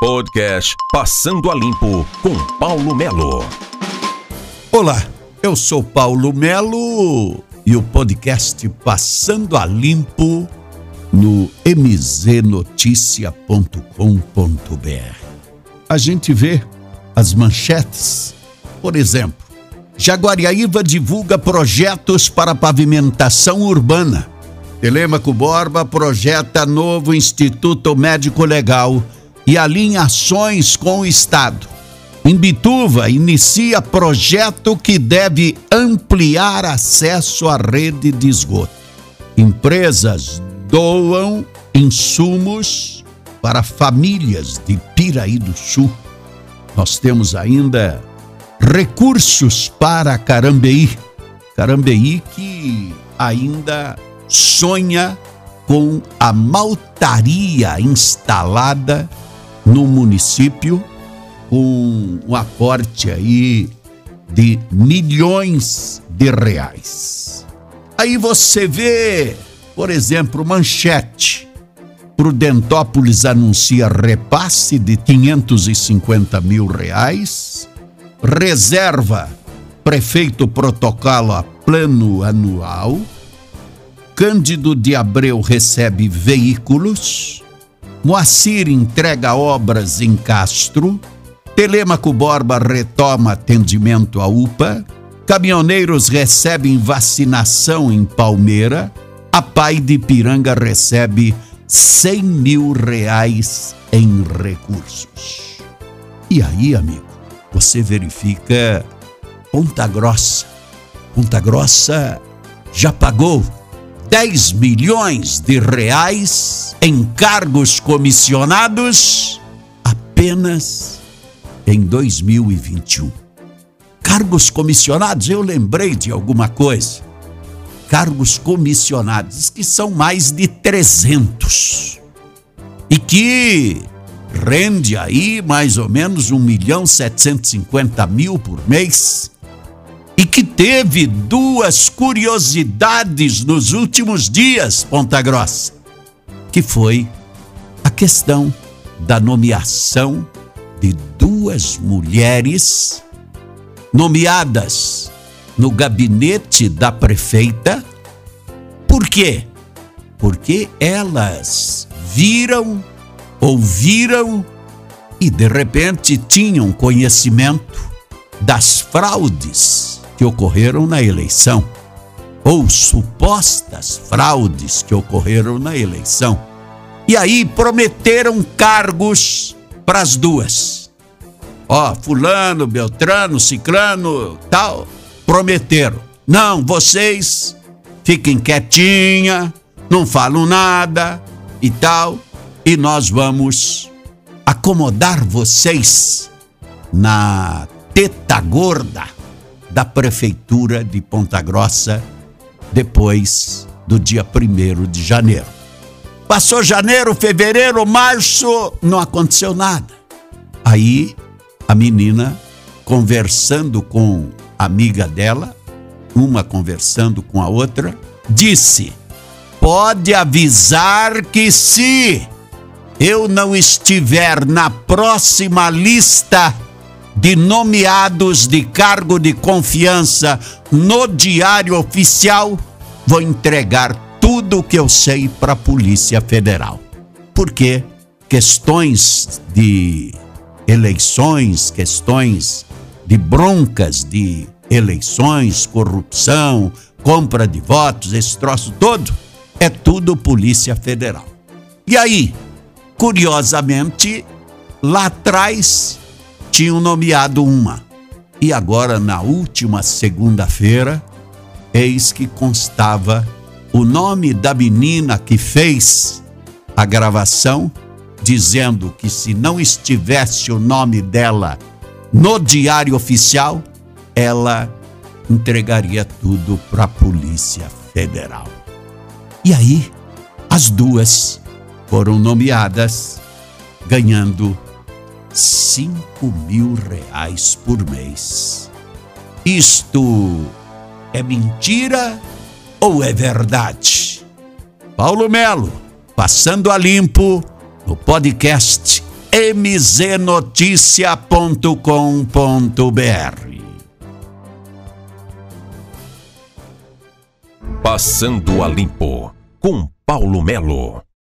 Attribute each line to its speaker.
Speaker 1: Podcast Passando a Limpo com Paulo Melo.
Speaker 2: Olá, eu sou Paulo Melo e o podcast Passando a Limpo no mznoticia.com.br. A gente vê as manchetes, por exemplo, Jaguariaíva divulga projetos para pavimentação urbana. Telemaco Borba projeta novo Instituto Médico Legal e alinha ações com o Estado. Imbituva inicia projeto que deve ampliar acesso à rede de esgoto. Empresas doam insumos para famílias de Piraí do Sul. Nós temos ainda recursos para Carambeí. Carambeí que ainda sonha com a maltaria instalada no município com um aporte aí de milhões de reais. Aí você vê, por exemplo, manchete. Prudentópolis anuncia repasse de 550 mil reais. Reserva, prefeito protocola plano anual. Cândido de Abreu recebe veículos. Moacir entrega obras em Castro, Telemaco Borba retoma atendimento à UPA, caminhoneiros recebem vacinação em Palmeira, a Pai de Piranga recebe 100 mil reais em recursos. E aí, amigo, você verifica Ponta Grossa. Ponta Grossa já pagou 10 milhões de reais em cargos comissionados apenas em 2021. Cargos comissionados, eu lembrei de alguma coisa. Cargos comissionados, que são mais de 300. E que rende aí mais ou menos 1 milhão 750 mil por mês e que teve duas curiosidades nos últimos dias, Ponta Grossa, que foi a questão da nomeação de duas mulheres nomeadas no gabinete da prefeita. Por quê? Porque elas viram, ouviram e de repente tinham conhecimento das fraudes que ocorreram na eleição, ou supostas fraudes que ocorreram na eleição. E aí prometeram cargos para as duas. Ó, fulano, beltrano, ciclano, tal, prometeram. Não, vocês fiquem quietinha, não falam nada e tal, e nós vamos acomodar vocês na teta gorda da Prefeitura de Ponta Grossa depois do dia 1 de janeiro. Passou janeiro, fevereiro, março, não aconteceu nada. Aí a menina, conversando com a amiga dela, uma conversando com a outra, disse: Pode avisar que se eu não estiver na próxima lista de nomeados de cargo de confiança no Diário Oficial, vou entregar tudo o que eu sei para a Polícia Federal. Porque questões de eleições, questões de broncas de eleições, corrupção, compra de votos, esse troço todo, é tudo Polícia Federal. E aí, curiosamente, lá atrás tinham nomeado uma. E agora, na última segunda-feira, eis que constava o nome da menina que fez a gravação, dizendo que se não estivesse o nome dela no diário oficial, ela entregaria tudo para a Polícia Federal. E aí, as duas foram nomeadas, ganhando 5 mil reais por mês. Isto é mentira ou é verdade? Paulo Melo, passando a limpo no podcast mznoticia.com.br.
Speaker 1: Passando a Limpo com Paulo Melo.